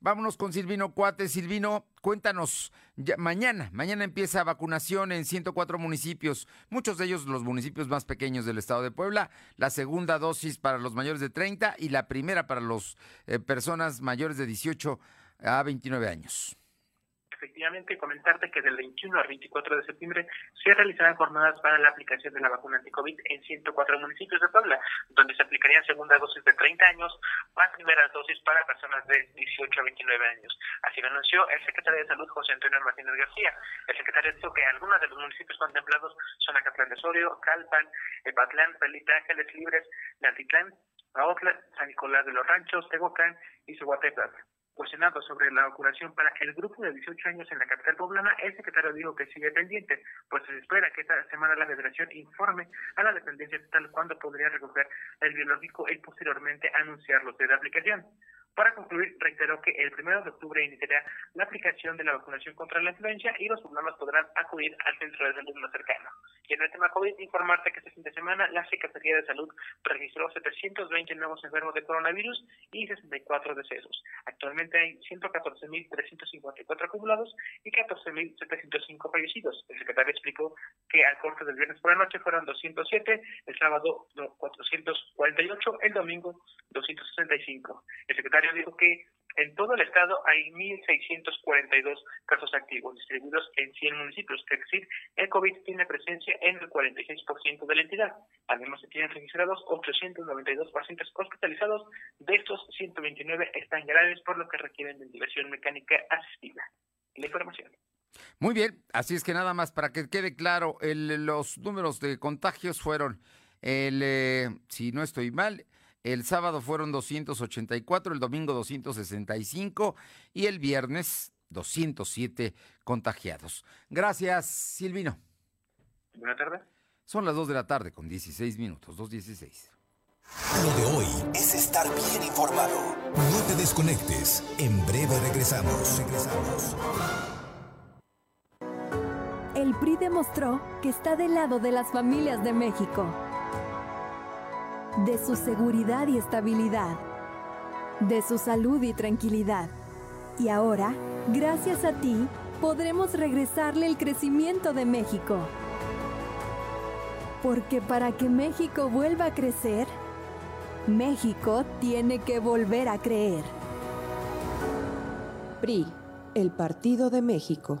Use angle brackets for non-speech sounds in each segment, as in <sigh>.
Vámonos con Silvino Cuate. Silvino, cuéntanos, mañana, mañana empieza vacunación en 104 municipios, muchos de ellos los municipios más pequeños del estado de Puebla, la segunda dosis para los mayores de 30 y la primera para las eh, personas mayores de 18 a 29 años efectivamente comentarte que del 21 al 24 de septiembre se realizarán jornadas para la aplicación de la vacuna anti-COVID en 104 municipios de Puebla, donde se aplicarían segunda dosis de 30 años, más primeras dosis para personas de 18 a 29 años. Así lo anunció el secretario de Salud, José Antonio Martínez García. El secretario dijo que algunos de los municipios contemplados son Acatlán de Sorio, Calpan, Epatlán, Felipe Ángeles Libres, Nantitlán, Aotla, San Nicolás de los Ranchos, Tehuacán y Zuhuatepec cuestionado sobre la vacunación para el grupo de 18 años en la capital poblana, el secretario dijo que sigue pendiente, pues se espera que esta semana la federación informe a la dependencia estatal cuándo podría recoger el biológico y posteriormente anunciarlo de la aplicación. Para concluir, reiteró que el 1 de octubre iniciará la aplicación de la vacunación contra la influencia y los poblanos podrán acudir al centro de salud más cercano. Y en el tema COVID, informarte que este fin de semana la Secretaría de Salud registró 720 nuevos enfermos de coronavirus y 64 decesos. Actualmente hay 114.354 acumulados y 14.705 fallecidos. El secretario explicó que al corte del viernes por la noche fueron 207, el sábado 448, el domingo 265. El secretario dijo que en todo el estado hay 1.642 casos activos distribuidos en 100 municipios, es decir, el COVID tiene presencia en el 46% de la entidad. Además, se tienen registrados 892 pacientes hospitalizados, de estos 129 están graves, por lo que requieren ventilación mecánica asistida. La información. Muy bien, así es que nada más para que quede claro, los números de contagios fueron, el, eh, si no estoy mal, el sábado fueron 284, el domingo 265 y el viernes 207 contagiados. Gracias, Silvino. Buenas tardes. Son las 2 de la tarde con 16 minutos, 2.16. Lo de hoy es estar bien informado. No te desconectes. En breve regresamos. Regresamos. El PRI demostró que está del lado de las familias de México de su seguridad y estabilidad, de su salud y tranquilidad. Y ahora, gracias a ti, podremos regresarle el crecimiento de México. Porque para que México vuelva a crecer, México tiene que volver a creer. PRI, el Partido de México.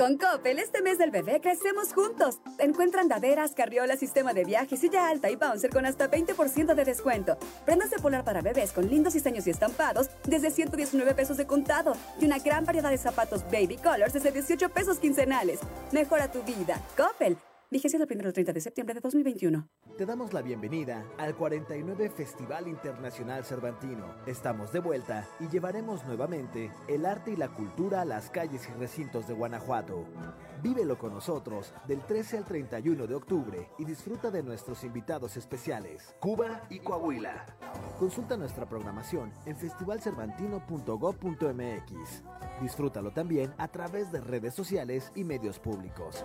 Con Coppel, este mes del bebé crecemos juntos. Encuentran andaderas, carriola, sistema de viaje, silla alta y bouncer con hasta 20% de descuento. Prendas de polar para bebés con lindos diseños y estampados desde 119 pesos de contado. Y una gran variedad de zapatos baby colors desde 18 pesos quincenales. Mejora tu vida. Coppel. Vigencia del 1 al 30 de septiembre de 2021. Te damos la bienvenida al 49 Festival Internacional Cervantino. Estamos de vuelta y llevaremos nuevamente el arte y la cultura a las calles y recintos de Guanajuato. Vívelo con nosotros del 13 al 31 de octubre y disfruta de nuestros invitados especiales, Cuba y Coahuila. Consulta nuestra programación en festivalcervantino.gov.mx. Disfrútalo también a través de redes sociales y medios públicos.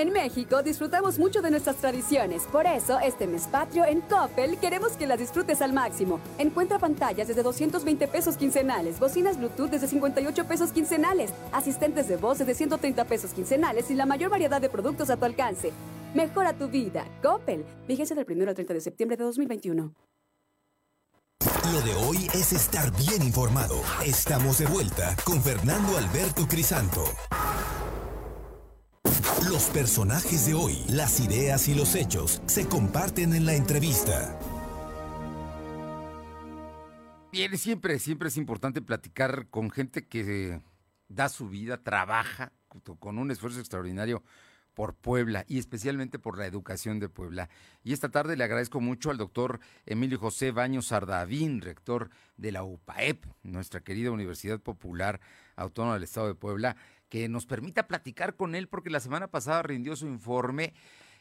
en México disfrutamos mucho de nuestras tradiciones, por eso este mes patrio en Coppel queremos que las disfrutes al máximo. Encuentra pantallas desde 220 pesos quincenales, bocinas Bluetooth desde 58 pesos quincenales, asistentes de voz desde 130 pesos quincenales y la mayor variedad de productos a tu alcance. Mejora tu vida. Coppel. Vigencia del 1 al 30 de septiembre de 2021. Lo de hoy es estar bien informado. Estamos de vuelta con Fernando Alberto Crisanto. Los personajes de hoy, las ideas y los hechos se comparten en la entrevista. Bien, siempre, siempre es importante platicar con gente que da su vida, trabaja con un esfuerzo extraordinario por Puebla y especialmente por la educación de Puebla. Y esta tarde le agradezco mucho al doctor Emilio José Baños Sardavín, rector de la UPAEP, nuestra querida Universidad Popular Autónoma del Estado de Puebla, que nos permita platicar con él porque la semana pasada rindió su informe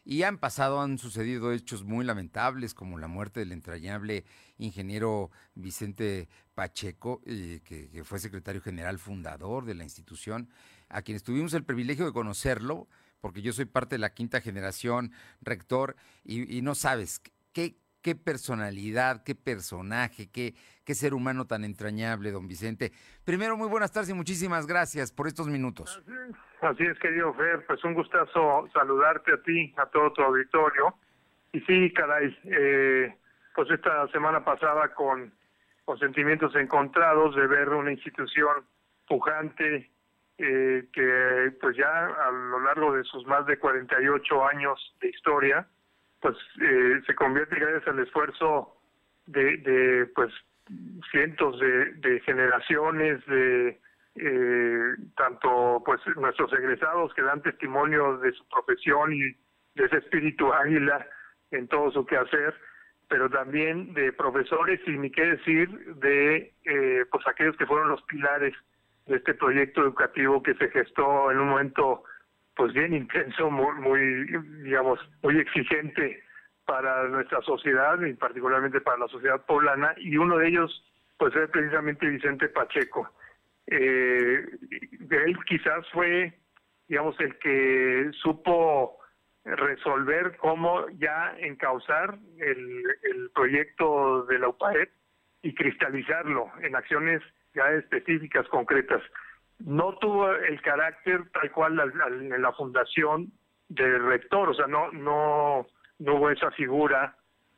y han pasado, han sucedido hechos muy lamentables, como la muerte del entrañable ingeniero Vicente Pacheco, eh, que, fue secretario general fundador de la institución, a quienes tuvimos el privilegio de conocerlo, porque yo soy parte de la quinta generación, rector, y, y no sabes qué, qué personalidad, qué personaje, qué, qué ser humano tan entrañable, don Vicente. Primero, muy buenas tardes y muchísimas gracias por estos minutos. Así es, querido Fer, pues un gustazo saludarte a ti, a todo tu auditorio. Y sí, caray, eh, pues esta semana pasada con, con sentimientos encontrados de ver una institución pujante eh, que pues ya a lo largo de sus más de 48 años de historia, pues eh, se convierte gracias al esfuerzo de, de pues cientos de, generaciones de eh, tanto pues nuestros egresados que dan testimonio de su profesión y de ese espíritu águila en todo su quehacer pero también de profesores y ni qué decir de eh, pues aquellos que fueron los pilares de este proyecto educativo que se gestó en un momento pues bien intenso, muy, muy, digamos, muy exigente para nuestra sociedad y particularmente para la sociedad poblana y uno de ellos pues es precisamente Vicente Pacheco. Eh, él quizás fue, digamos, el que supo resolver cómo ya encauzar el, proyecto de la UPAED y cristalizarlo en acciones ya específicas, concretas no tuvo el carácter tal cual en la fundación del rector, o sea, no, no, no hubo esa figura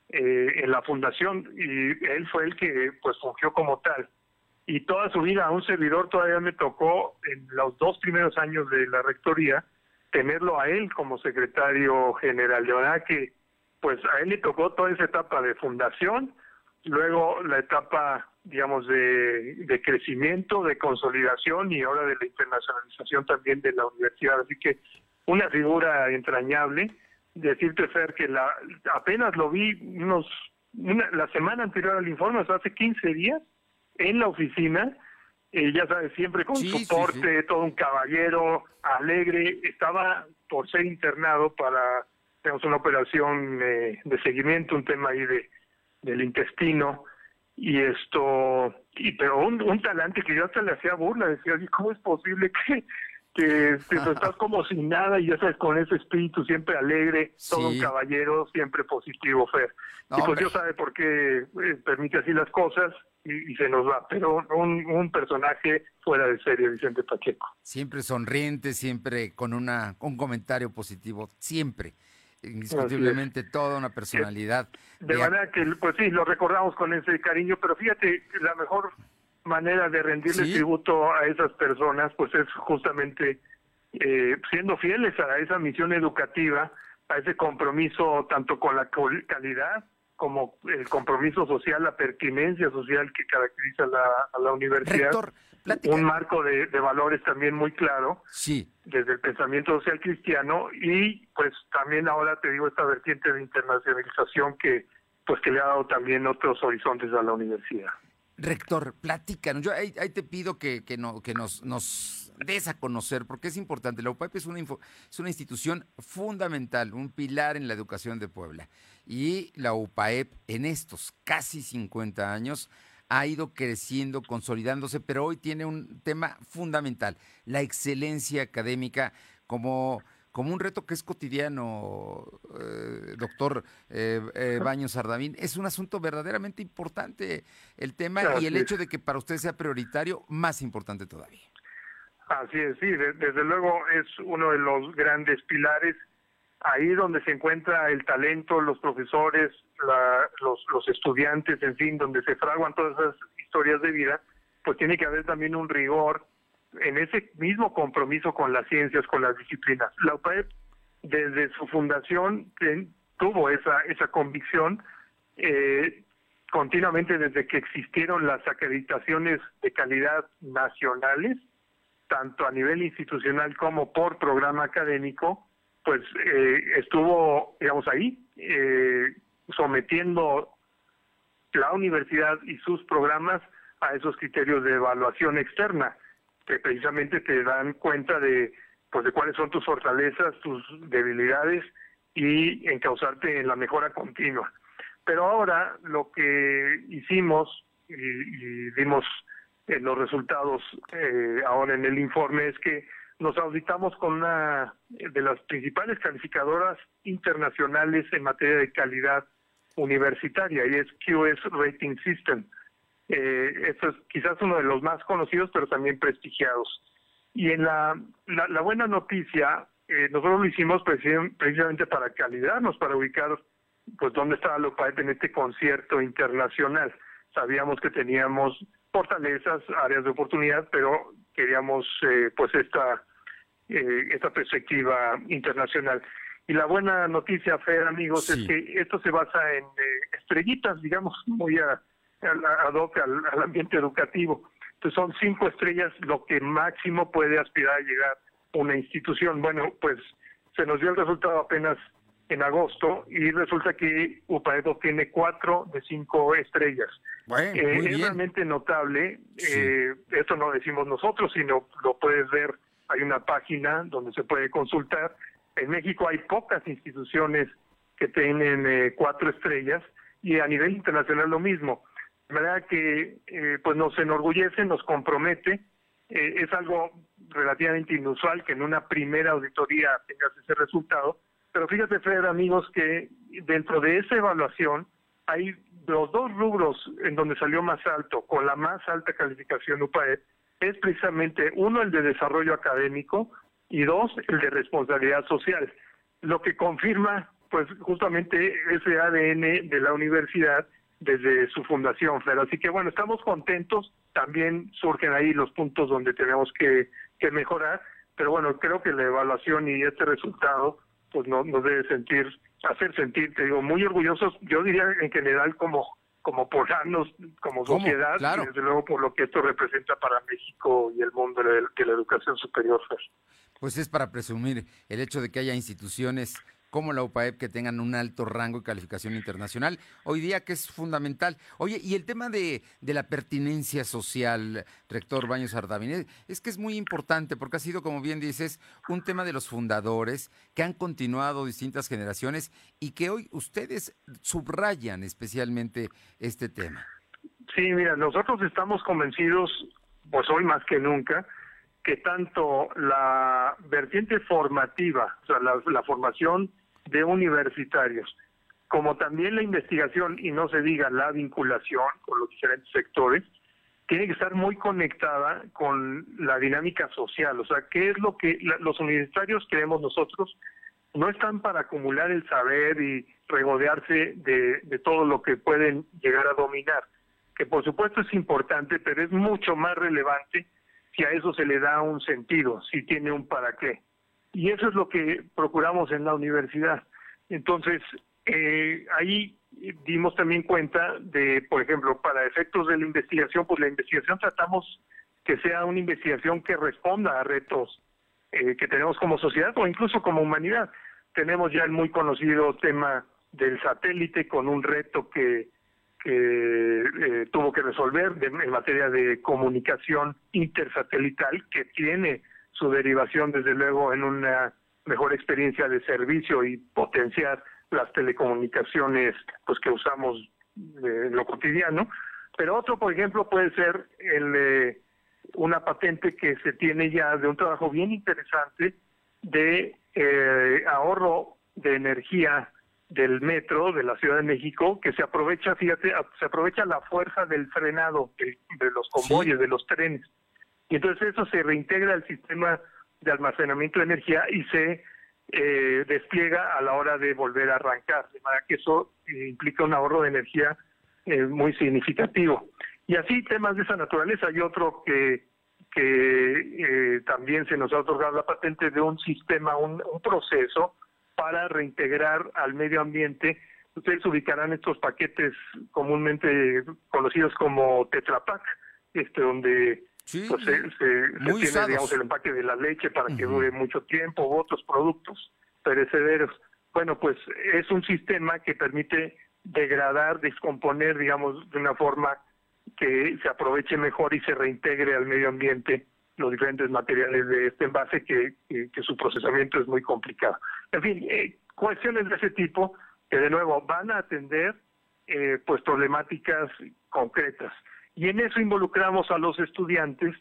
eh, en la fundación y él fue el que pues fungió como tal. Y toda su vida a un servidor todavía me tocó en los dos primeros años de la rectoría tenerlo a él como secretario general. De verdad que pues a él le tocó toda esa etapa de fundación, luego la etapa digamos, de, de, crecimiento, de consolidación y ahora de la internacionalización también de la universidad. Así que una figura entrañable. Decirte, Fer, que la, apenas lo vi unos la semana anterior al informe, o sea, hace 15 días, en la oficina, eh, ya sabes, siempre con soporte, todo un caballero, alegre, estaba por ser internado para, tenemos una operación eh, de seguimiento, un tema ahí de del intestino, y esto y pero un, un talante que yo hasta le hacía burla decía cómo es posible que que, estás como sin nada y ya sabes con ese espíritu siempre alegre todo un caballero siempre positivo Fer. Y pues Dios sabe por qué eh, permite así las cosas y, se nos va pero un, un personaje fuera de serie Vicente Pacheco. Siempre sonriente siempre con una un comentario positivo siempre indiscutiblemente toda una personalidad. De, manera que, pues sí, lo recordamos con ese cariño, pero fíjate, la mejor manera de rendirle tributo a esas personas, pues es justamente eh, siendo fieles a esa misión educativa, a ese compromiso tanto con la calidad como el compromiso social, la pertinencia social que caracteriza a la universidad un marco de, valores también muy claro sí. desde el pensamiento social cristiano y pues también ahora te digo esta vertiente de internacionalización que pues que le ha dado también otros horizontes a la universidad. Rector, platícanos. Yo ahí, te pido que, que, no, que nos, nos des a conocer, porque es importante. La UPAEP es una, es una institución fundamental, un pilar en la educación de Puebla. Y la UPAEP en estos casi 50 años ha ido creciendo, consolidándose, pero hoy tiene un tema fundamental, la excelencia académica como, como un reto que es cotidiano, eh, doctor eh, eh, Baños Sardavín. Es un asunto verdaderamente importante el tema y el hecho de que para usted sea prioritario, más importante todavía. Así es, sí, desde luego es uno de los grandes pilares ahí donde se encuentra el talento, los profesores, los, los estudiantes, en fin, donde se fraguan todas esas historias de vida, pues tiene que haber también un rigor en ese mismo compromiso con las ciencias, con las disciplinas. La UPAEP, desde su fundación, tuvo esa, esa convicción eh, continuamente desde que existieron las acreditaciones de calidad nacionales, tanto a nivel institucional como por programa académico, pues eh, estuvo, digamos, ahí, eh, sometiendo la universidad y sus programas a esos criterios de evaluación externa, que precisamente te dan cuenta de, pues, de cuáles son tus fortalezas, tus debilidades y encauzarte en la mejora continua. Pero ahora lo que hicimos y, dimos eh, los resultados eh, ahora en el informe es que nos auditamos con una de las principales calificadoras internacionales en materia de calidad universitaria y es QS Rating System. Eh, esto es quizás uno de los más conocidos, pero también prestigiados. Y en la, la, buena noticia, eh, nosotros lo hicimos precisamente para calidarnos, para ubicar pues dónde estaba Lopaet en este concierto internacional. Sabíamos que teníamos fortalezas, áreas de oportunidad, pero queríamos eh, pues esta eh, esta perspectiva internacional. Y la buena noticia, Fer, amigos, es que esto se basa en eh, estrellitas, digamos, muy a, al, al, ambiente educativo. Entonces son cinco estrellas lo que máximo puede aspirar a llegar una institución. Bueno, pues se nos dio el resultado apenas en agosto y resulta que UPAEDO tiene cuatro de cinco estrellas. Eh, es realmente notable, eh, esto no decimos nosotros, sino lo puedes ver, hay una página donde se puede consultar. En México hay pocas instituciones que tienen eh, cuatro estrellas y a nivel internacional lo mismo. De manera que pues nos enorgullece, nos compromete, es algo relativamente inusual que en una primera auditoría tengas ese resultado, pero fíjate, Fred, amigos, que dentro de esa evaluación hay los dos rubros en donde salió más alto, con la más alta calificación UPAE, es precisamente uno el de desarrollo académico y dos el de responsabilidad social, lo que confirma pues justamente ese ADN de la universidad desde su fundación, Fred. Así que bueno, estamos contentos, también surgen ahí los puntos donde tenemos que, que mejorar, pero bueno, creo que la evaluación y este resultado pues no, nos debe sentir, hacer sentir, te digo, muy orgullosos, yo diría en general como como polanos, como sociedad, y desde luego por lo que esto representa para México y el mundo de, de la educación superior. Pues es para presumir el hecho de que haya instituciones como la UPAEP que tengan un alto rango y calificación internacional, hoy día que es fundamental. Oye, y el tema de, la pertinencia social, rector Baños Ardavín, es que es muy importante porque ha sido, como bien dices, un tema de los fundadores que han continuado distintas generaciones y que hoy ustedes subrayan especialmente este tema. Sí, mira, nosotros estamos convencidos, pues hoy más que nunca, que tanto la vertiente formativa, o sea, la, formación de universitarios, como también la investigación y no se diga la vinculación con los diferentes sectores, tiene que estar muy conectada con la dinámica social. O sea, ¿qué es lo que los universitarios queremos nosotros? No están para acumular el saber y regodearse de, de todo lo que pueden llegar a dominar, que por supuesto es importante, pero es mucho más relevante si a eso se le da un sentido, si tiene un para qué. Y eso es lo que procuramos en la universidad. Entonces, eh, ahí dimos también cuenta de, por ejemplo, para efectos de la investigación, pues la investigación tratamos que sea una investigación que responda a retos eh, que tenemos como sociedad o incluso como humanidad. Tenemos ya el muy conocido tema del satélite con un reto que eh, tuvo que resolver en materia de comunicación intersatelital, que tiene su derivación desde luego en una mejor experiencia de servicio y potenciar las telecomunicaciones pues que usamos en lo cotidiano. Pero otro, por ejemplo, puede ser el, una patente que se tiene ya de un trabajo bien interesante de eh, ahorro de energía del metro de la Ciudad de México que se aprovecha, fíjate, se aprovecha la fuerza del frenado de, los convoyes, de los trenes. Y entonces eso se reintegra al sistema de almacenamiento de energía y se eh, despliega a la hora de volver a arrancar, de manera que eso eh, implica un ahorro de energía eh, muy significativo. Y así temas de esa naturaleza. Hay otro que, que también se nos ha otorgado la patente de un sistema, un, un proceso para reintegrar al medio ambiente ustedes ubicarán estos paquetes comúnmente conocidos como Tetra Pak, este, donde pues, se, tiene digamos, el empaque de la leche para que dure mucho tiempo u otros productos perecederos. Bueno, pues es un sistema que permite degradar, descomponer, digamos, de una forma que se aproveche mejor y se reintegre al medio ambiente los diferentes materiales de este envase que, que, su procesamiento es muy complicado. En fin, eh, cuestiones de ese tipo que de nuevo van a atender eh, pues problemáticas concretas. Y en eso involucramos a los estudiantes,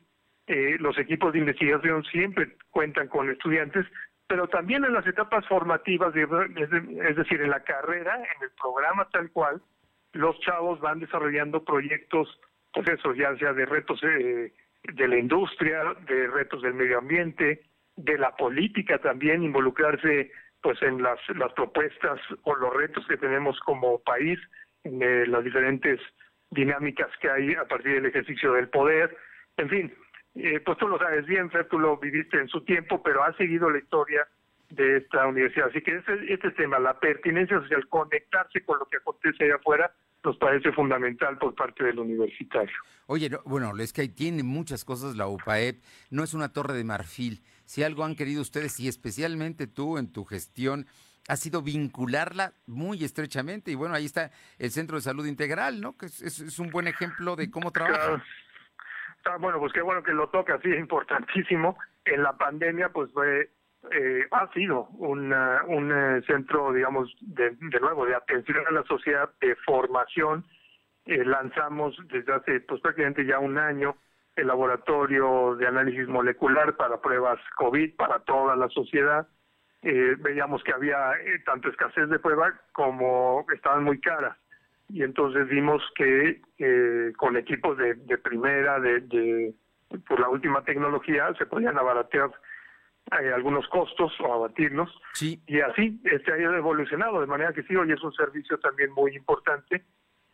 eh, los equipos de investigación siempre cuentan con estudiantes, pero también en las etapas formativas, es decir, en la carrera, en el programa tal cual, los chavos van desarrollando proyectos, pues eso, ya sea de retos eh, de la industria, de retos del medio ambiente, de la política también, involucrarse pues en las, las propuestas o los retos que tenemos como país, en eh, las diferentes dinámicas que hay a partir del ejercicio del poder, en fin, eh, pues tú lo sabes bien, Fer, tú lo viviste en su tiempo, pero ha seguido la historia de esta universidad. Así que este, este tema, la pertinencia social, conectarse con lo que acontece allá afuera, nos parece fundamental por parte del universitario. Oye, bueno, es que tiene muchas cosas la UPAEP, no es una torre de marfil. Si algo han querido ustedes, y especialmente tú en tu gestión, ha sido vincularla muy estrechamente. Y bueno, ahí está el Centro de Salud Integral, ¿no? Que es, un buen ejemplo de cómo trabaja. Está bueno, pues qué bueno que lo toca, sí, es <laughs> importantísimo. En la pandemia, pues fue eh, ha sido un eh, centro, digamos, de, de, nuevo, de atención a la sociedad, de formación. Eh, lanzamos desde hace pues, prácticamente ya un año el laboratorio de análisis molecular para pruebas COVID para toda la sociedad. Veíamos que había tanto escasez de pruebas como estaban muy caras. Y entonces vimos que con equipos de, de primera, de, de, por la última tecnología, se podían abaratear hay algunos costos o abatirlos. Sí. Y así este ha evolucionado, de manera que sí, hoy es un servicio también muy importante,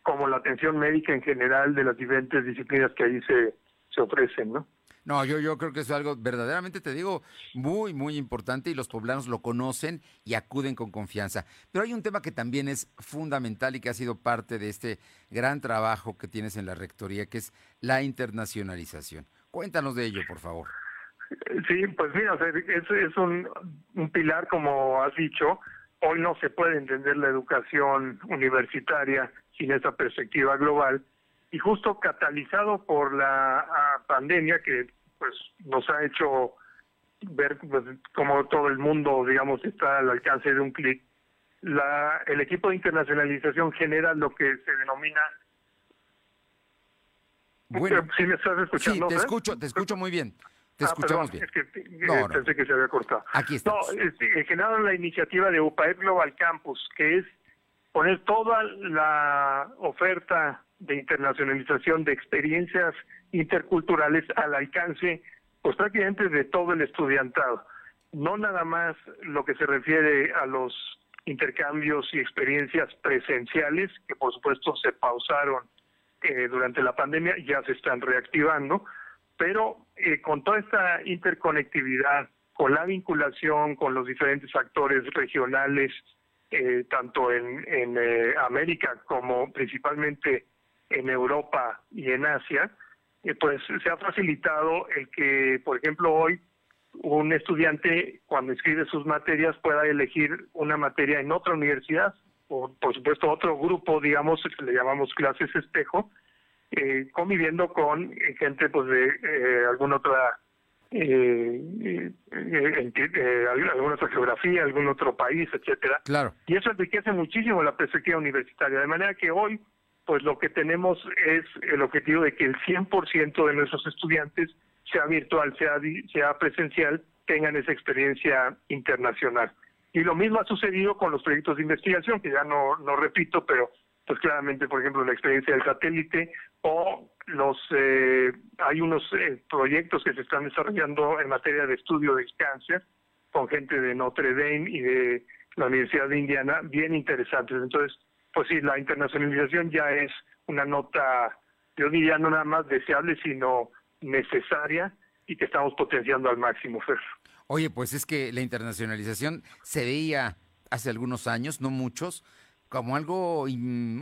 como la atención médica en general de las diferentes disciplinas que ahí se, se ofrecen, ¿no? No, yo, yo creo que es algo verdaderamente, te digo, muy, muy importante y los poblanos lo conocen y acuden con confianza. Pero hay un tema que también es fundamental y que ha sido parte de este gran trabajo que tienes en la Rectoría, que es la internacionalización. Cuéntanos de ello, por favor. Sí, pues mira, es, es un, un pilar, como has dicho. Hoy no se puede entender la educación universitaria sin esa perspectiva global y justo catalizado por la ah, pandemia que pues nos ha hecho ver pues, cómo todo el mundo, digamos, está al alcance de un clic. La, el equipo de internacionalización genera lo que se denomina bueno, ¿Sí me estás escuchando? Sí, te escucho, te escucho muy bien. Te ah, escuchamos bien. Es que eh, pensé que se había cortado. Aquí está. No, este, generaron la iniciativa de UPAEP Global Campus, que es poner toda la oferta de internacionalización de experiencias interculturales al alcance, pues prácticamente de todo el estudiantado. No nada más lo que se refiere a los intercambios y experiencias presenciales, que por supuesto se pausaron eh, durante la pandemia, ya se están reactivando, pero eh, con toda esta interconectividad, con la vinculación con los diferentes actores regionales, eh, tanto en, en eh, América como principalmente en Europa y en Asia, pues se ha facilitado el que, por ejemplo, hoy un estudiante cuando escribe sus materias pueda elegir una materia en otra universidad o por supuesto otro grupo, digamos, que le llamamos clases espejo, eh, conviviendo con eh, gente pues de eh, alguna otra eh, alguna otra geografía, algún otro país, etcétera. Claro. Y eso enriquece muchísimo la perspectiva universitaria, de manera que hoy pues lo que tenemos es el objetivo de que el 100% de nuestros estudiantes, sea virtual, sea, presencial, tengan esa experiencia internacional. Y lo mismo ha sucedido con los proyectos de investigación, que ya no, no repito, pero pues claramente, por ejemplo, la experiencia del satélite o los eh, hay unos eh, proyectos que se están desarrollando en materia de estudio del cáncer con gente de Notre Dame y de la Universidad de Indiana, bien interesantes. Entonces, pues sí, la internacionalización ya es una nota, yo diría no nada más deseable, sino necesaria y que estamos potenciando al máximo, Fer. Oye, pues es que la internacionalización se veía hace algunos años, no muchos, como algo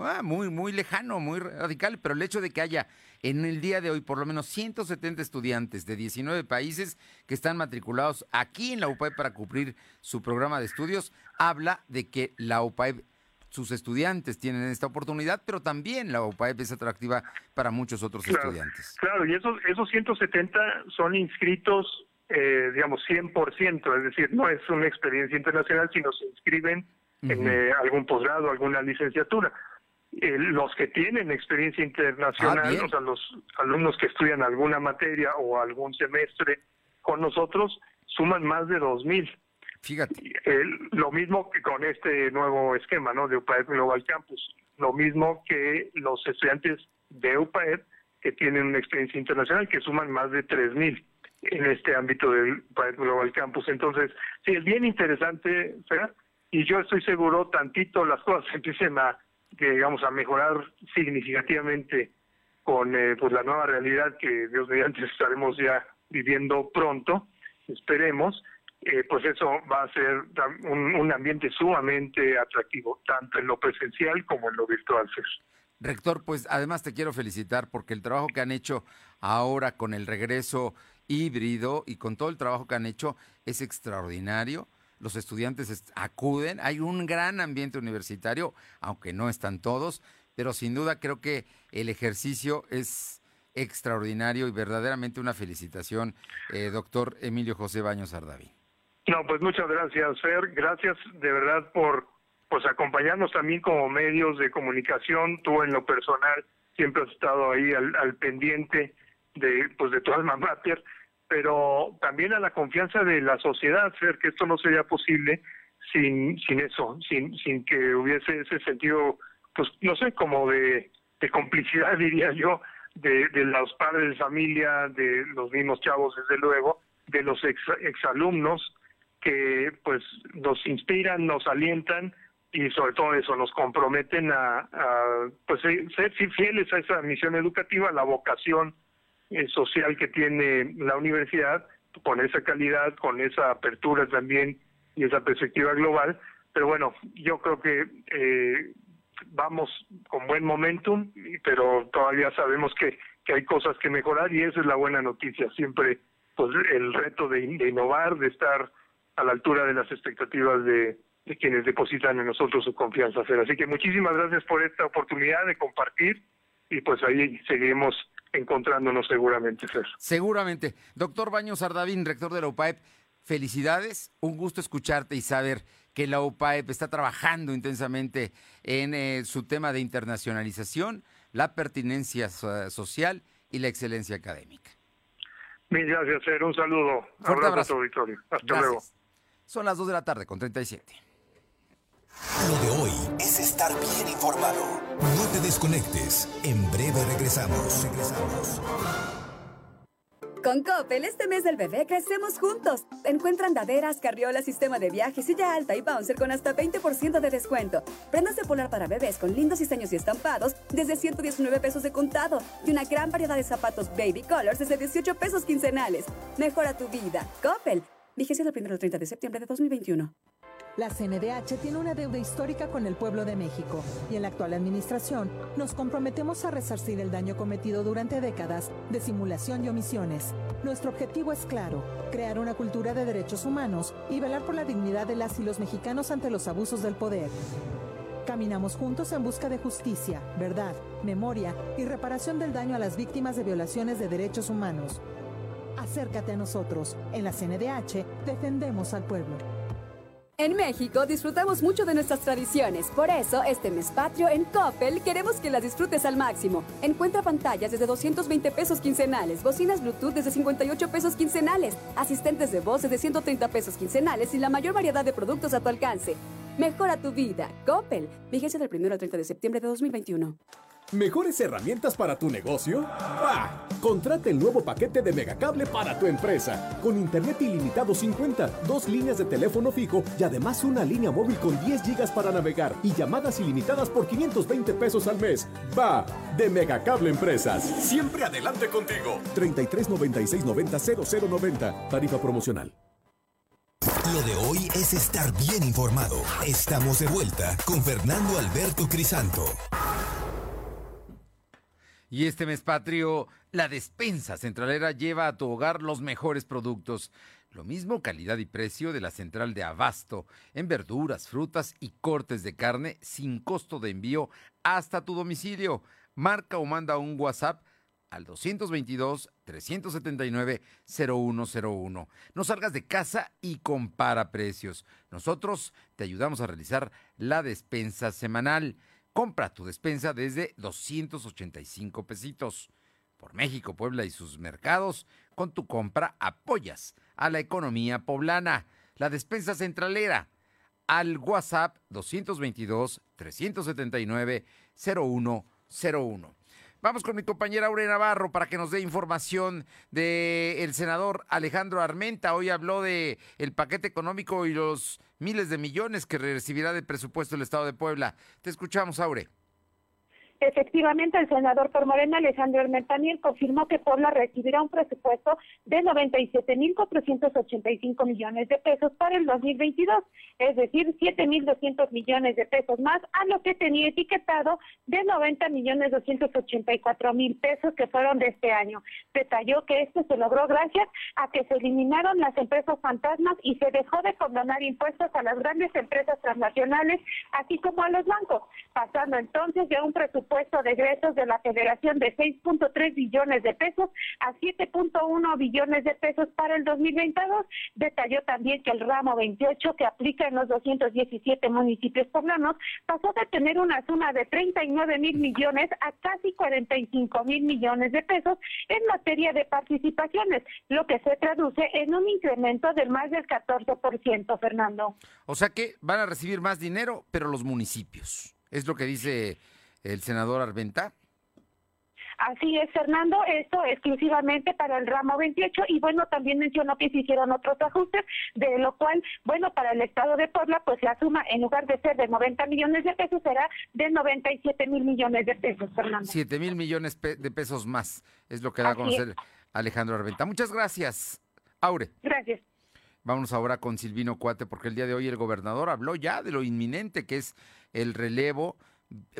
ah, muy, muy lejano, muy radical, pero el hecho de que haya en el día de hoy por lo menos 170 estudiantes de 19 países que están matriculados aquí en la UPAEP para cumplir su programa de estudios, habla de que la UPAEP sus estudiantes tienen esta oportunidad, pero también la UPAEP es atractiva para muchos otros estudiantes. Claro, y esos, esos 170 son inscritos, eh, digamos, 100%, es decir, no es una experiencia internacional, sino se inscriben en eh, algún posgrado, alguna licenciatura. Eh, los que tienen experiencia internacional, ah, o sea, los alumnos que estudian alguna materia o algún semestre con nosotros, suman más de 2.000. Fíjate. lo mismo que con este nuevo esquema, ¿no? De UPAED Global Campus. Lo mismo que los estudiantes de UPAED que tienen una experiencia internacional, que suman más de 3.000 en este ámbito del UPAED Global Campus. Entonces, sí, es bien interesante, y yo estoy seguro, tantito las cosas <laughs> empiecen a, digamos, a mejorar significativamente con eh, pues la nueva realidad que Dios mediante estaremos ya viviendo pronto, esperemos, eh, pues eso va a ser un, ambiente sumamente atractivo, tanto en lo presencial como en lo virtual. Rector, pues además te quiero felicitar porque el trabajo que han hecho ahora con el regreso híbrido y con todo el trabajo que han hecho es extraordinario. Los estudiantes acuden, hay un gran ambiente universitario, aunque no están todos, pero sin duda creo que el ejercicio es extraordinario y verdaderamente una felicitación, eh, doctor Emilio José Baños Ardaví. No, pues muchas gracias, Fer. Gracias de verdad por pues acompañarnos también como medios de comunicación. Tú en lo personal siempre has estado ahí al, pendiente de pues de tu <laughs> alma mater, pero también a la confianza de la sociedad, Fer, que esto no sería posible sin sin eso, sin sin que hubiese ese sentido, pues no sé, como de, de complicidad <laughs> diría yo, de, de los padres de familia, de los mismos chavos desde luego, de los ex, exalumnos que pues nos inspiran, nos alientan y sobre todo eso nos comprometen a, pues ser fieles a esa misión educativa, la vocación eh, social que tiene la universidad con esa calidad, con esa apertura también y esa perspectiva global. Pero bueno, yo creo que eh, vamos con buen momentum, pero todavía sabemos que, que hay cosas que mejorar y esa es la buena noticia. Siempre pues el reto de, de innovar, de estar a la altura de las expectativas de, quienes depositan en nosotros su confianza. Así que muchísimas gracias por esta oportunidad de compartir y pues ahí seguiremos encontrándonos seguramente, Fer. Seguramente. Doctor Baños Ardavín, rector de la UPAEP, felicidades, un gusto escucharte y saber que la UPAEP está trabajando intensamente en eh, su tema de internacionalización, la pertinencia social y la excelencia académica. Mil gracias, Fer. Un saludo. Fuerte abrazo, auditorio. Hasta luego. Son las 2 de la tarde con 37. Lo de hoy es estar bien informado. No te desconectes. En breve regresamos. Regresamos. Con Coppel, este mes del bebé crecemos juntos. Encuentra andaderas, carriolas, sistema de viaje, silla alta y bouncer con hasta 20% de descuento. Prendas de polar para bebés con lindos diseños y estampados desde 119 pesos de contado. Y una gran variedad de zapatos baby colors desde 18 pesos quincenales. Mejora tu vida. Coppel. Vigencia del 1 al 30 de septiembre de 2021. La CNDH tiene una deuda histórica con el pueblo de México y en la actual administración nos comprometemos a resarcir el daño cometido durante décadas de simulación y omisiones. Nuestro objetivo es claro, crear una cultura de derechos humanos y velar por la dignidad de las y los mexicanos ante los abusos del poder. Caminamos juntos en busca de justicia, verdad, memoria y reparación del daño a las víctimas de violaciones de derechos humanos. Acércate a nosotros. En la CNDH defendemos al pueblo. En México disfrutamos mucho de nuestras tradiciones, por eso este mes patrio en Coppel queremos que las disfrutes al máximo. Encuentra pantallas desde 220 pesos quincenales, bocinas Bluetooth desde 58 pesos quincenales, asistentes de voz desde 130 pesos quincenales y la mayor variedad de productos a tu alcance. Mejora tu vida. Coppel. Vigencia del 1 al 30 de septiembre de 2021. ¿Mejores herramientas para tu negocio? ¡Bah! Contrata el nuevo paquete de Megacable para tu empresa. Con internet ilimitado 50, dos líneas de teléfono fijo y además una línea móvil con 10 gigas para navegar y llamadas ilimitadas por 520 pesos al mes. Va de Megacable Empresas. Siempre adelante contigo. 33 96 90 0090. Tarifa promocional. Lo de hoy es estar bien informado. Estamos de vuelta con Fernando Alberto Crisanto. Y este mes patrio, la despensa centralera lleva a tu hogar los mejores productos. Lo mismo calidad y precio de la central de abasto en verduras, frutas y cortes de carne sin costo de envío hasta tu domicilio. Marca o manda un WhatsApp al 222-379-0101. No salgas de casa y compara precios. Nosotros te ayudamos a realizar la despensa semanal. Compra tu despensa desde 285 pesitos. Por México, Puebla y sus mercados, con tu compra apoyas a la economía poblana. La despensa centralera al WhatsApp 222-379-0101. Vamos con mi compañera Aure Navarro para que nos dé información del senador Alejandro Armenta. Hoy habló de el paquete económico y los miles de millones que recibirá de presupuesto el Estado de Puebla. Te escuchamos, Aure. Efectivamente, el senador por Morena, Alejandro Hermentaniel, confirmó que Puebla recibirá un presupuesto de 97.485 millones de pesos para el 2022, es decir, 7.200 millones de pesos más a lo que tenía etiquetado de 90 millones 284 mil pesos que fueron de este año. Detalló que esto se logró gracias a que se eliminaron las empresas fantasmas y se dejó de condonar impuestos a las grandes empresas transnacionales, así como a los bancos, pasando entonces de un presupuesto presupuesto de egresos de la Federación de 6.3 billones de pesos a 7.1 billones de pesos para el 2022. Detalló también que el ramo 28 que aplica en los 217 municipios poblanos pasó de tener una suma de 39 mil millones a casi 45 mil millones de pesos en materia de participaciones, lo que se traduce en un incremento del más del 14%, Fernando. O sea que van a recibir más dinero, pero los municipios. Es lo que dice el senador Arventa. Así es, Fernando, esto exclusivamente para el ramo 28 y bueno, también mencionó que se hicieron otros ajustes, de lo cual, bueno, para el Estado de Puebla, pues la suma en lugar de ser de 90 millones de pesos será de 97 mil millones de pesos, Fernando. 7 mil millones de pesos más, es lo que da a conocer Alejandro Arventa. Muchas gracias, Aure. Gracias. Vamos ahora con Silvino Cuate, porque el día de hoy el gobernador habló ya de lo inminente que es el relevo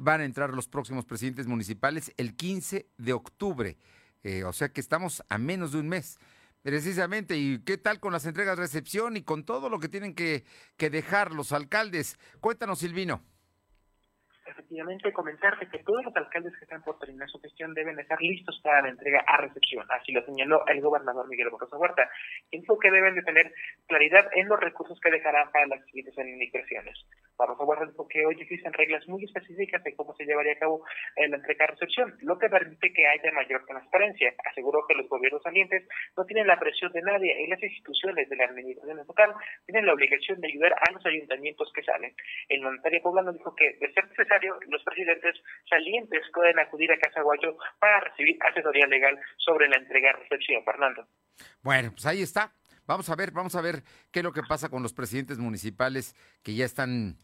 van a entrar los próximos presidentes municipales el 15 de octubre. Eh, o sea que estamos a menos de un mes. Precisamente, ¿y qué tal con las entregas de recepción y con todo lo que tienen que, que dejar los alcaldes? Cuéntanos, Silvino efectivamente comentarte que todos los alcaldes que están por terminar su gestión deben estar listos para la entrega a recepción. Así lo señaló el gobernador Miguel Borroso Huerta. Dijo que deben de tener claridad en los recursos que dejarán para las siguientes administraciones. Huerta dijo que hoy existen reglas muy específicas de cómo se llevaría a cabo eh, la entrega a recepción, lo que permite que haya mayor transparencia. Aseguró que los gobiernos salientes no tienen la presión de nadie y las instituciones de la administración local tienen la obligación de ayudar a los ayuntamientos que salen. El mandatario poblano dijo que, de ser necesario, los presidentes salientes pueden acudir a Casa Guayo para recibir asesoría legal sobre la entrega-recepción. Fernando. Bueno, pues ahí está. Vamos a ver, vamos a ver qué es lo que pasa con los presidentes municipales que ya están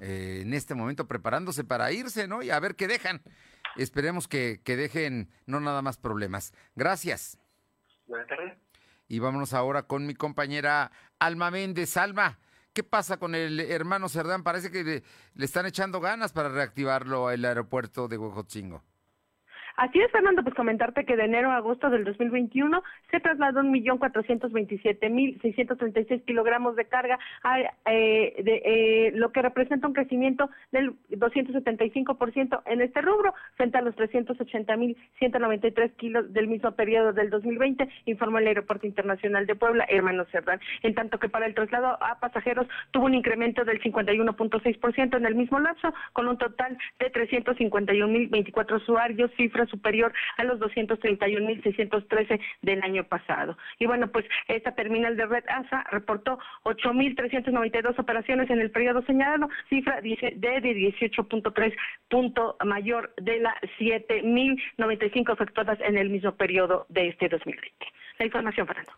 eh, en este momento preparándose para irse, ¿no? Y a ver qué dejan. Esperemos que, que dejen no nada más problemas. Gracias. Buenas tardes. Y vámonos ahora con mi compañera Alma Méndez. Alma, ¿Qué pasa con el hermano Cerdán? Parece que le, le están echando ganas para reactivarlo el aeropuerto de Huejotzingo. Así es, Fernando, pues comentarte que de enero a agosto del 2021 se trasladó un millón cuatrocientos veintisiete mil seiscientos treinta y seis kilogramos de carga, eh, de, eh, lo que representa un crecimiento del 275% en este rubro, frente a los trescientos ochenta mil ciento noventa y tres kilos del mismo periodo del 2020, informó el Aeropuerto Internacional de Puebla, hermano Cerdán. En tanto que para el traslado a pasajeros tuvo un incremento del 51.6% en el mismo lapso, con un total de trescientos cincuenta y un mil veinticuatro usuarios, cifras superior a los 231.613 del año pasado. Y bueno, pues esta terminal de Red ASA reportó 8.392 operaciones en el periodo señalado, cifra de 18.3 punto mayor de las 7.095 efectuadas en el mismo periodo de este 2020. La información, Fernando.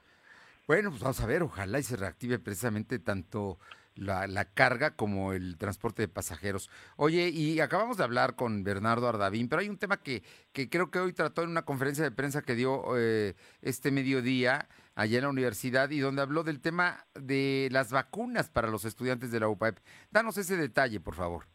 Bueno, pues vamos a ver, ojalá y se reactive precisamente tanto la, la, carga como el transporte de pasajeros. Oye, y acabamos de hablar con Bernardo Ardavín, pero hay un tema que, que creo que hoy trató en una conferencia de prensa que dio eh, este mediodía allá en la universidad y donde habló del tema de las vacunas para los estudiantes de la UPAEP. Danos ese detalle, por favor.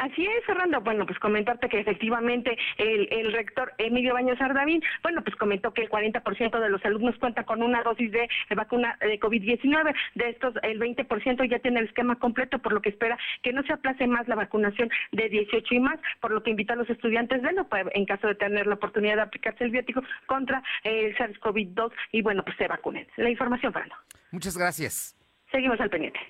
Así es, Fernando. Bueno, pues comentarte que efectivamente el, el rector Emilio Baños Ardavín, bueno, pues comentó que el 40% de los alumnos cuenta con una dosis de vacuna de COVID-19. De estos, el 20% ya tiene el esquema completo, por lo que espera que no se aplace más la vacunación de 18 y más, por lo que invita a los estudiantes de pues, en caso de tener la oportunidad de aplicarse el biótico contra el SARS-CoV-2 y bueno, pues se vacunen. La información, Fernando. Muchas gracias. Seguimos al pendiente.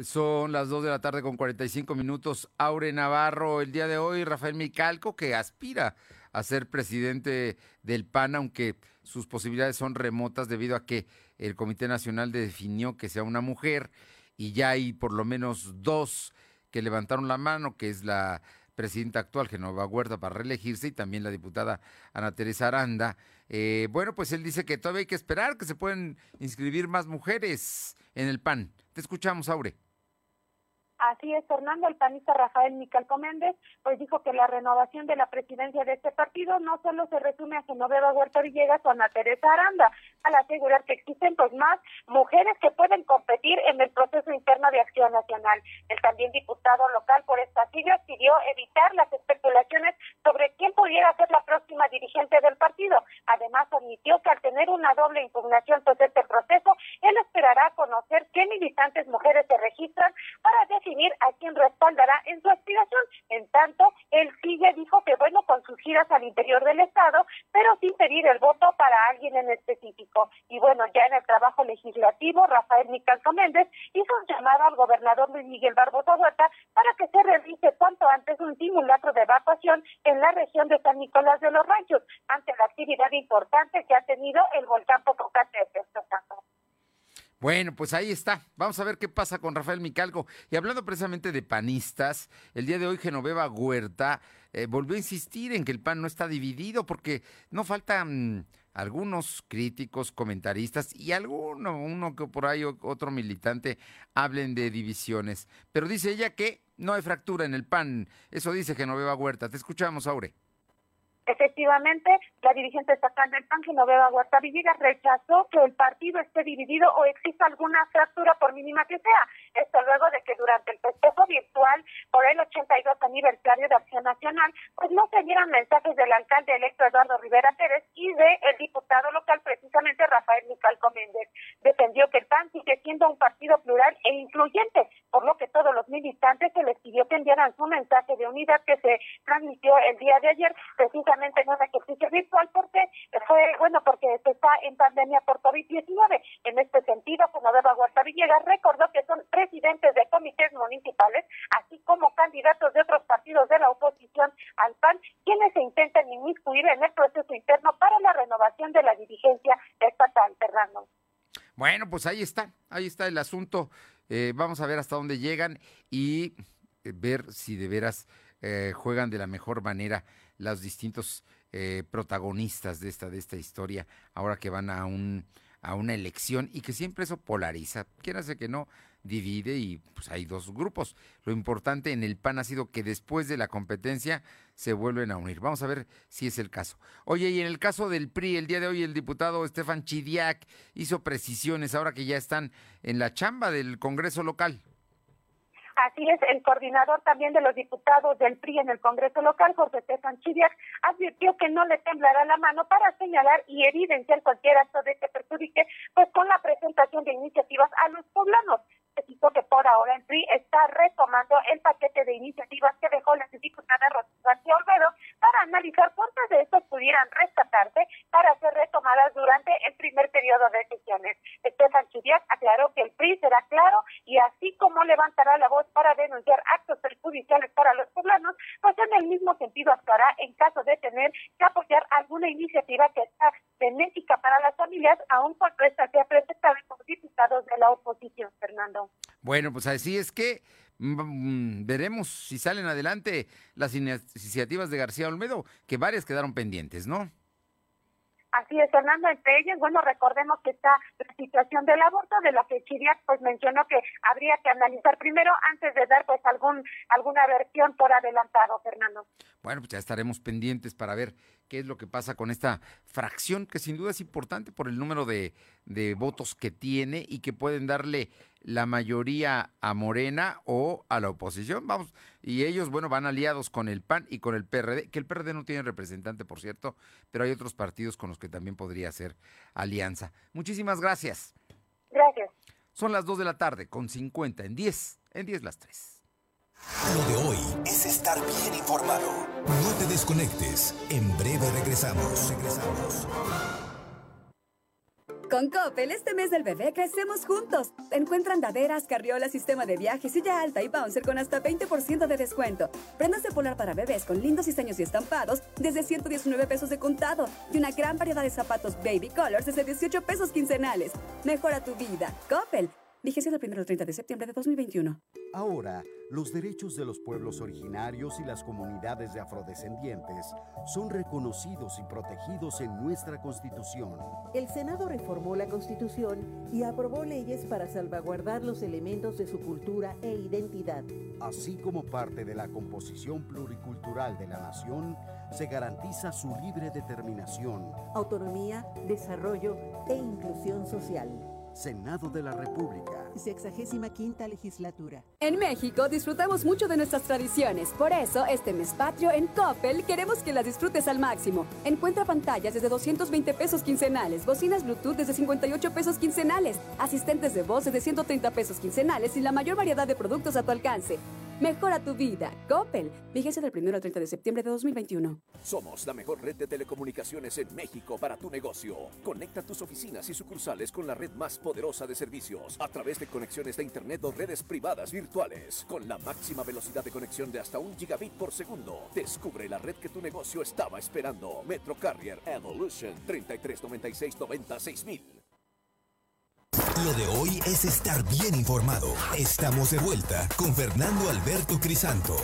Son las 2 de la tarde con 45 minutos. Aure Navarro, el día de hoy, Rafael Micalco, que aspira a ser presidente del PAN, aunque sus posibilidades son remotas debido a que el Comité Nacional definió que sea una mujer y ya hay por lo menos dos que levantaron la mano, que es la presidenta actual, Genova Huerta, para reelegirse, y también la diputada Ana Teresa Aranda. Eh, bueno, pues él dice que todavía hay que esperar, que se pueden inscribir más mujeres en el PAN. Te escuchamos, Aure. Así es, Fernando, el panista Rafael Micalco Méndez, pues dijo que la renovación de la presidencia de este partido no solo se resume a Genoveva Huerta Villegas o Ana Teresa Aranda, al asegurar que existen pues más mujeres que pueden competir en el proceso interno de acción nacional. El también diputado local por esta siglas pidió evitar las especulaciones sobre quién pudiera ser la próxima dirigente del partido. Además, admitió que al tener una doble impugnación sobre este proceso, él esperará conocer qué militantes mujeres se registran para decidir a quién respaldará en su aspiración. En tanto, él sigue, dijo que bueno, con sus giras al interior del Estado, pero sin pedir el voto para alguien en específico. Y bueno, ya en el trabajo legislativo, Rafael Micalco Méndez hizo un llamado al gobernador Luis Miguel Barbosa Huerta para que se realice cuanto antes un simulacro de evacuación en la región de San Nicolás de los Ranchos, ante la actividad importante que ha tenido el volcán Popocatépetl. Bueno, pues ahí está. Vamos a ver qué pasa con Rafael Micalco. Y hablando precisamente de panistas, el día de hoy Genoveva Huerta eh, volvió a insistir en que el PAN no está dividido porque no faltan algunos críticos, comentaristas y alguno, uno que por ahí otro militante hablen de divisiones. Pero dice ella que no hay fractura en el PAN. Eso dice Genoveva Huerta. Te escuchamos, Aure. Efectivamente, la dirigente estatal del PAN, Genoveva Huerta Villegas, rechazó que el partido esté dividido o exista alguna fractura, por mínima que sea. Esto luego de que durante el festejo virtual por el 82 aniversario de Acción Nacional, pues no se dieran mensajes del alcalde electo Eduardo Rivera Pérez y de el diputado local, precisamente Rafael Micalco Méndez. Defendió que el PAN sigue siendo un partido plural e incluyente, por lo que todos los militantes se les pidió que enviaran su mensaje de unidad que se transmitió el día de ayer, precisamente en un ejercicio virtual porque fue, bueno, porque se está en pandemia por COVID-19. En este sentido, Genoveva Huerta Villegas recordó que son presidentes de comités municipales, así como candidatos de otros partidos de la oposición al PAN, quienes se intentan inmiscuir en el proceso interno para la renovación de la dirigencia estatal, Fernando. Bueno, pues ahí está, ahí está el asunto. Eh, vamos a ver hasta dónde llegan y eh, ver si de veras eh, juegan de la mejor manera los distintos protagonistas de esta, de esta historia, ahora que van a un a una elección y que siempre eso polariza, quién hace que no, divide y pues hay dos grupos. Lo importante en el PAN ha sido que después de la competencia se vuelven a unir. Vamos a ver si es el caso. Oye, y en el caso del PRI, el día de hoy el diputado Estefan Chidiac hizo precisiones ahora que ya están en la chamba del Congreso local. Así es, el coordinador también de los diputados del PRI en el Congreso local, José Estefan Chidiac, advirtió que no le temblará la mano para señalar y evidenciar cualquier acto de que perjudique, pues con la presentación de iniciativas a los poblanos. Que por ahora el PRI está retomando el paquete de iniciativas que dejó la diputada García Olvedo para analizar cuántas de estas pudieran rescatarse para ser retomadas durante el primer periodo de sesiones. Estefan Chidiac aclaró que el PRI será claro y así como levantará la voz para denunciar actos judiciales para los poblanos, pues en el mismo sentido actuará en caso de tener que apoyar alguna iniciativa que sea benéfica para las familias, aún por esta sea presentada por diputados de la oposición, Fernando. Bueno, pues así es que mm, veremos si salen adelante las iniciativas de García Olmedo, que varias quedaron pendientes, ¿no? Así es, Fernando, entre ellas, bueno, recordemos que está la situación del aborto, de la que Chiriac pues mencionó que habría que analizar primero antes de dar pues algún alguna versión por adelantado, Fernando. Bueno, pues ya estaremos pendientes para ver qué es lo que pasa con esta fracción, que sin duda es importante por el número de, de votos que tiene y que pueden darle la mayoría a Morena o a la oposición. Vamos, y ellos, bueno, van aliados con el PAN y con el PRD, que el PRD no tiene representante, por cierto, pero hay otros partidos con los que también podría hacer alianza. Muchísimas gracias. Gracias. Son las 2 de la tarde con 50 en 10, en 10 las 3. Lo de hoy es estar bien informado. No te desconectes. En breve regresamos. Regresamos. Con Coppel, este mes del bebé crecemos juntos. Encuentra andaderas, carriolas, sistema de viaje, silla alta y bouncer con hasta 20% de descuento. Prendas de polar para bebés con lindos diseños y estampados desde 119 pesos de contado. Y una gran variedad de zapatos baby colors desde 18 pesos quincenales. Mejora tu vida. Coppel. Vigencia del 1 al 30 de septiembre de 2021. Ahora, los derechos de los pueblos originarios y las comunidades de afrodescendientes son reconocidos y protegidos en nuestra Constitución. El Senado reformó la Constitución y aprobó leyes para salvaguardar los elementos de su cultura e identidad. Así como parte de la composición pluricultural de la nación, se garantiza su libre determinación, autonomía, desarrollo e inclusión social. Senado de la República. Sexagésima quinta legislatura. En México disfrutamos mucho de nuestras tradiciones. Por eso, este mes patrio en Coppel queremos que las disfrutes al máximo. Encuentra pantallas desde 220 pesos quincenales, bocinas Bluetooth desde 58 pesos quincenales, asistentes de voz desde 130 pesos quincenales y la mayor variedad de productos a tu alcance. Mejora tu vida. Coppel. Vigencia del 1 al 30 de septiembre de 2021. Somos la mejor red de telecomunicaciones en México para tu negocio. Conecta tus oficinas y sucursales con la red más poderosa de servicios a través de conexiones de Internet o redes privadas virtuales con la máxima velocidad de conexión de hasta un gigabit por segundo. Descubre la red que tu negocio estaba esperando. Metro Carrier Evolution 3396 Lo de hoy es estar bien informado. Estamos de vuelta con Fernando Alberto Crisanto.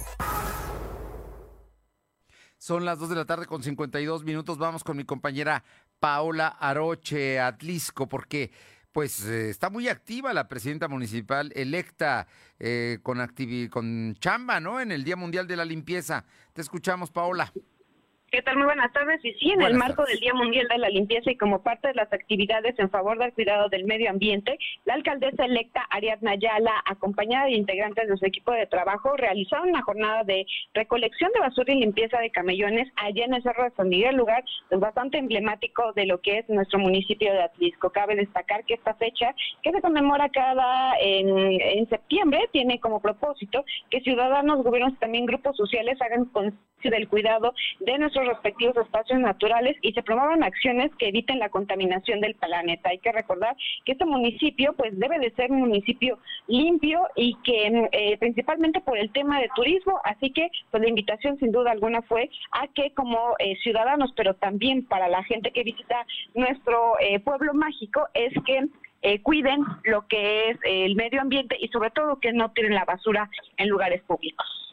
Son las 2 de la tarde con 52 minutos. Vamos con mi compañera Paola Aroche Atlisco, porque pues eh, está muy activa la presidenta municipal electa eh, con, con chamba, ¿no? En el Día Mundial de la Limpieza. Te escuchamos, Paola. ¿Qué tal? Muy buenas tardes. Y sí, en el marco del Día Mundial de la Limpieza y como parte de las actividades en favor del cuidado del medio ambiente, la alcaldesa electa Ariadna Ayala, acompañada de integrantes de su equipo de trabajo, realizaron una jornada de recolección de basura y limpieza de camellones allá en el Cerro de San Miguel, lugar pues, bastante emblemático de lo que es nuestro municipio de Atlisco. Cabe destacar que esta fecha, que se conmemora cada en, en septiembre, tiene como propósito que ciudadanos, gobiernos y también grupos sociales hagan conciencia del cuidado de nuestro respectivos espacios naturales y se promuevan acciones que eviten la contaminación del planeta. Hay que recordar que este municipio pues debe de ser un municipio limpio y que eh, principalmente por el tema de turismo, así que pues la invitación sin duda alguna fue a que como eh, ciudadanos, pero también para la gente que visita nuestro eh, pueblo mágico, es que cuiden lo que es el medio ambiente y sobre todo que no tiren la basura en lugares públicos.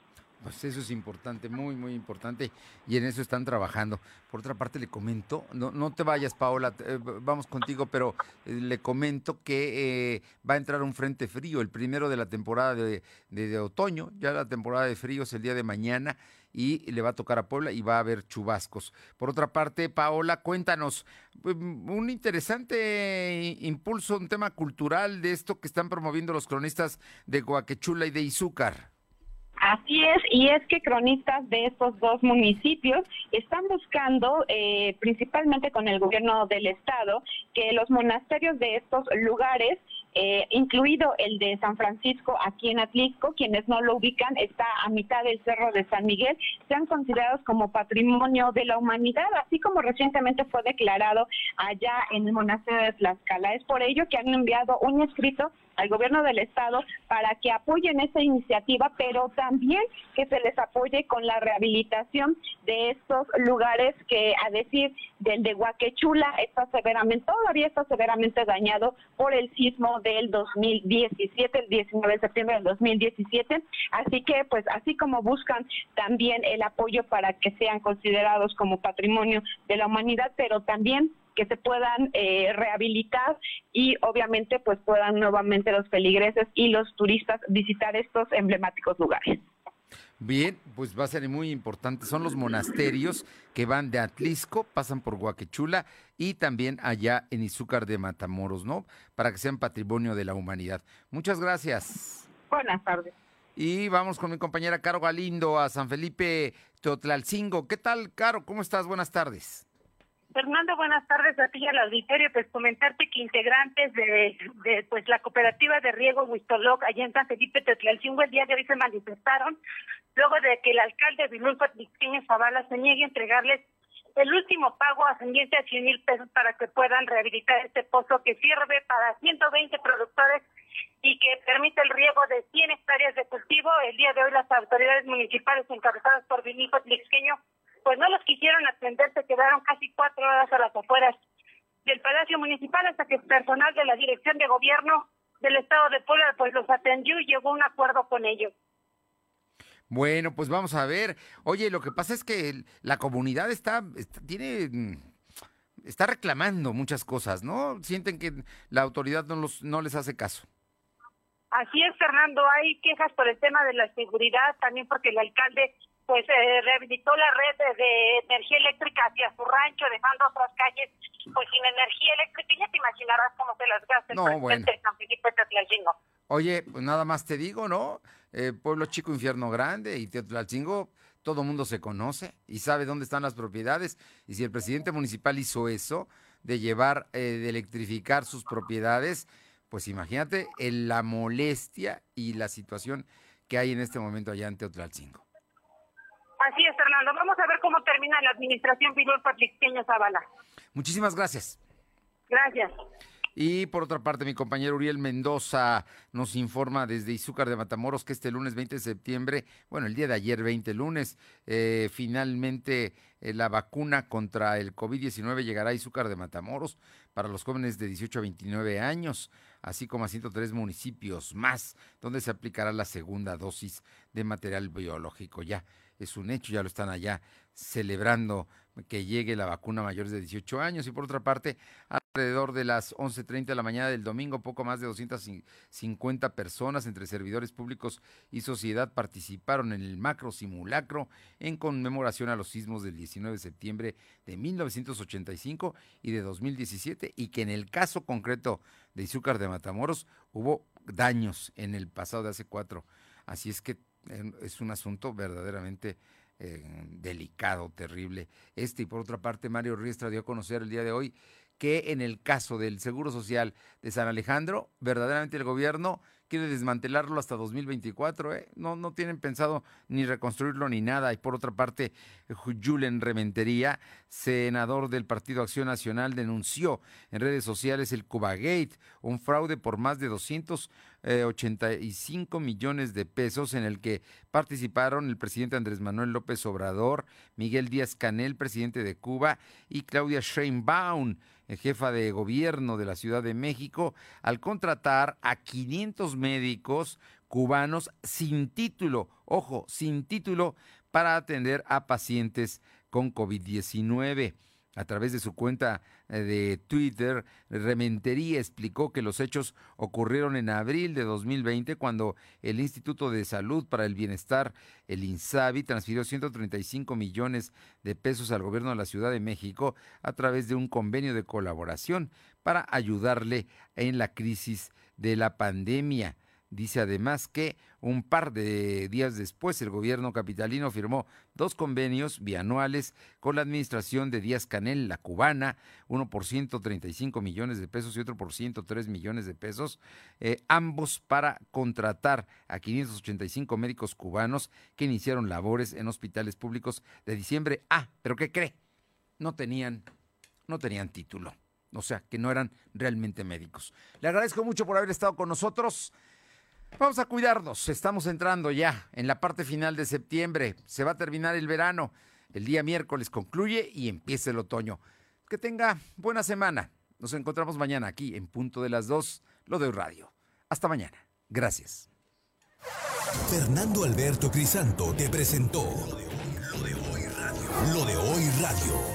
Pues eso es importante, muy, muy importante, y en eso están trabajando. Por otra parte, le comento, no, no te vayas, Paola, eh, vamos contigo, pero eh, le comento que eh, va a entrar un frente frío, el primero de la temporada de, otoño, ya la temporada de frío es el día de mañana, y le va a tocar a Puebla y va a haber chubascos. Por otra parte, Paola, cuéntanos pues, un interesante impulso, un tema cultural de esto que están promoviendo los cronistas de Guaquechula y de Izúcar. Así es, y es que cronistas de estos dos municipios están buscando, eh, principalmente con el gobierno del estado, que los monasterios de estos lugares eh, incluido el de San Francisco aquí en Atlisco, quienes no lo ubican, está a mitad del Cerro de San Miguel, sean considerados como patrimonio de la humanidad, así como recientemente fue declarado allá en el monasterio de Tlaxcala. Es por ello que han enviado un escrito al gobierno del estado para que apoyen esa iniciativa, pero también que se les apoye con la rehabilitación de estos lugares que, a decir del de Huaquechula, está severamente, todavía está severamente dañado por el sismo del 2017, el 19 de septiembre del 2017. Así que, pues, así como buscan también el apoyo para que sean considerados como patrimonio de la humanidad, pero también que se puedan eh, rehabilitar y obviamente pues puedan nuevamente los feligreses y los turistas visitar estos emblemáticos lugares. Bien, pues va a ser muy importante. Son los monasterios que van de Atlisco, pasan por Guaquechula y también allá en Izúcar de Matamoros, ¿no? Para que sean patrimonio de la humanidad. Muchas gracias. Buenas tardes. Y vamos con mi compañera Caro Galindo a San Felipe Teotlalcingo. ¿Qué tal, Caro? ¿Cómo estás? Buenas tardes. Fernando, buenas tardes a ti y al auditorio. Pues comentarte que integrantes de, pues la cooperativa de riego Huistoloc allá en San Felipe Teotlalcingo el día de hoy se manifestaron luego de que el alcalde Vilulfo Vizqueña Zavala se niegue a entregarles el último pago ascendiente a 100 mil pesos para que puedan rehabilitar este pozo que sirve para 120 productores y que permite el riego de 100 hectáreas de cultivo. El día de hoy las autoridades municipales encabezadas por Vilulfo Vizqueño pues no los quisieron atender, se quedaron casi cuatro horas a las afueras del Palacio Municipal hasta que el personal de la Dirección de Gobierno del Estado de Puebla pues los atendió y llegó a un acuerdo con ellos. Bueno, pues vamos a ver. Oye, lo que pasa es que la comunidad está, está tiene mm, está reclamando muchas cosas, ¿no? Sienten que la autoridad no los no les hace caso. Así es, Fernando, hay quejas por el tema de la seguridad, también porque el alcalde pues eh, rehabilitó la red de, energía eléctrica hacia su rancho, dejando otras calles pues sin energía eléctrica. Y ya te imaginarás cómo se las gasta el no, bueno. de San Felipe Teotlalcingo. Oye, pues nada más te digo, ¿no? Eh, pueblo chico, infierno grande y Teotlalcingo, todo mundo se conoce y sabe dónde están las propiedades. Y si el presidente municipal hizo eso, de llevar, eh, de electrificar sus propiedades, pues imagínate en la molestia y la situación que hay en este momento allá en Teotlalcingo. Así es, Fernando. Vamos a ver cómo termina la administración Vidal Patriceño Zavala. Muchísimas gracias. Gracias. Y por otra parte, mi compañero Uriel Mendoza nos informa desde Izúcar de Matamoros que este lunes 20 de septiembre, bueno, el día de ayer 20 lunes, eh, finalmente eh, la vacuna contra el COVID-19 llegará a Izúcar de Matamoros para los jóvenes de 18 a 29 años, así como a 103 municipios más, donde se aplicará la segunda dosis de material biológico. Ya es un hecho, ya lo están allá celebrando que llegue la vacuna a mayores de 18 años. Y por otra parte, alrededor de las 11.30 de la mañana del domingo, poco más de 250 personas entre servidores públicos y sociedad participaron en el macro simulacro en conmemoración a los sismos del 19 de septiembre de 1985 y de 2017 y que en el caso concreto de Izúcar de Matamoros hubo daños en el pasado de hace cuatro. Así es que es un asunto verdaderamente eh, delicado, terrible. Este y por otra parte, Mario Riestra dio a conocer el día de hoy que en el caso del Seguro Social de San Alejandro, verdaderamente el gobierno quiere desmantelarlo hasta 2024. ¿eh? No, no tienen pensado ni reconstruirlo ni nada. Y por otra parte, Julen Rementería, senador del Partido Acción Nacional, denunció en redes sociales el Cubagate, un fraude por más de 285 millones de pesos en el que participaron el presidente Andrés Manuel López Obrador, Miguel Díaz Canel, presidente de Cuba, y Claudia Sheinbaum jefa de gobierno de la Ciudad de México, al contratar a 500 médicos cubanos sin título, ojo, sin título, para atender a pacientes con COVID-19. A través de su cuenta eh, de Twitter, Rementería explicó que los hechos ocurrieron en abril de 2020 cuando el Instituto de Salud para el Bienestar, el INSABI, transfirió 135 millones de pesos al gobierno de la Ciudad de México a través de un convenio de colaboración para ayudarle en la crisis de la pandemia. Dice además que un par de días después el gobierno capitalino firmó dos convenios bianuales con la administración de Díaz Canel, la cubana, uno por 135 millones de pesos y otro por 103 millones de pesos, eh, ambos para contratar a 585 médicos cubanos que iniciaron labores en hospitales públicos de diciembre. Ah, pero ¿qué cree? No tenían, no tenían título o sea, que no eran realmente médicos. Le agradezco mucho por haber estado con nosotros. Vamos a cuidarnos, estamos entrando ya en la parte final de septiembre, se va a terminar el verano, el día miércoles concluye y empieza el otoño. Que tenga buena semana. Nos encontramos mañana aquí en punto de las 2, lo de radio. Hasta mañana. Gracias. Fernando Alberto Crisanto te presentó lo de hoy radio. Lo de hoy radio.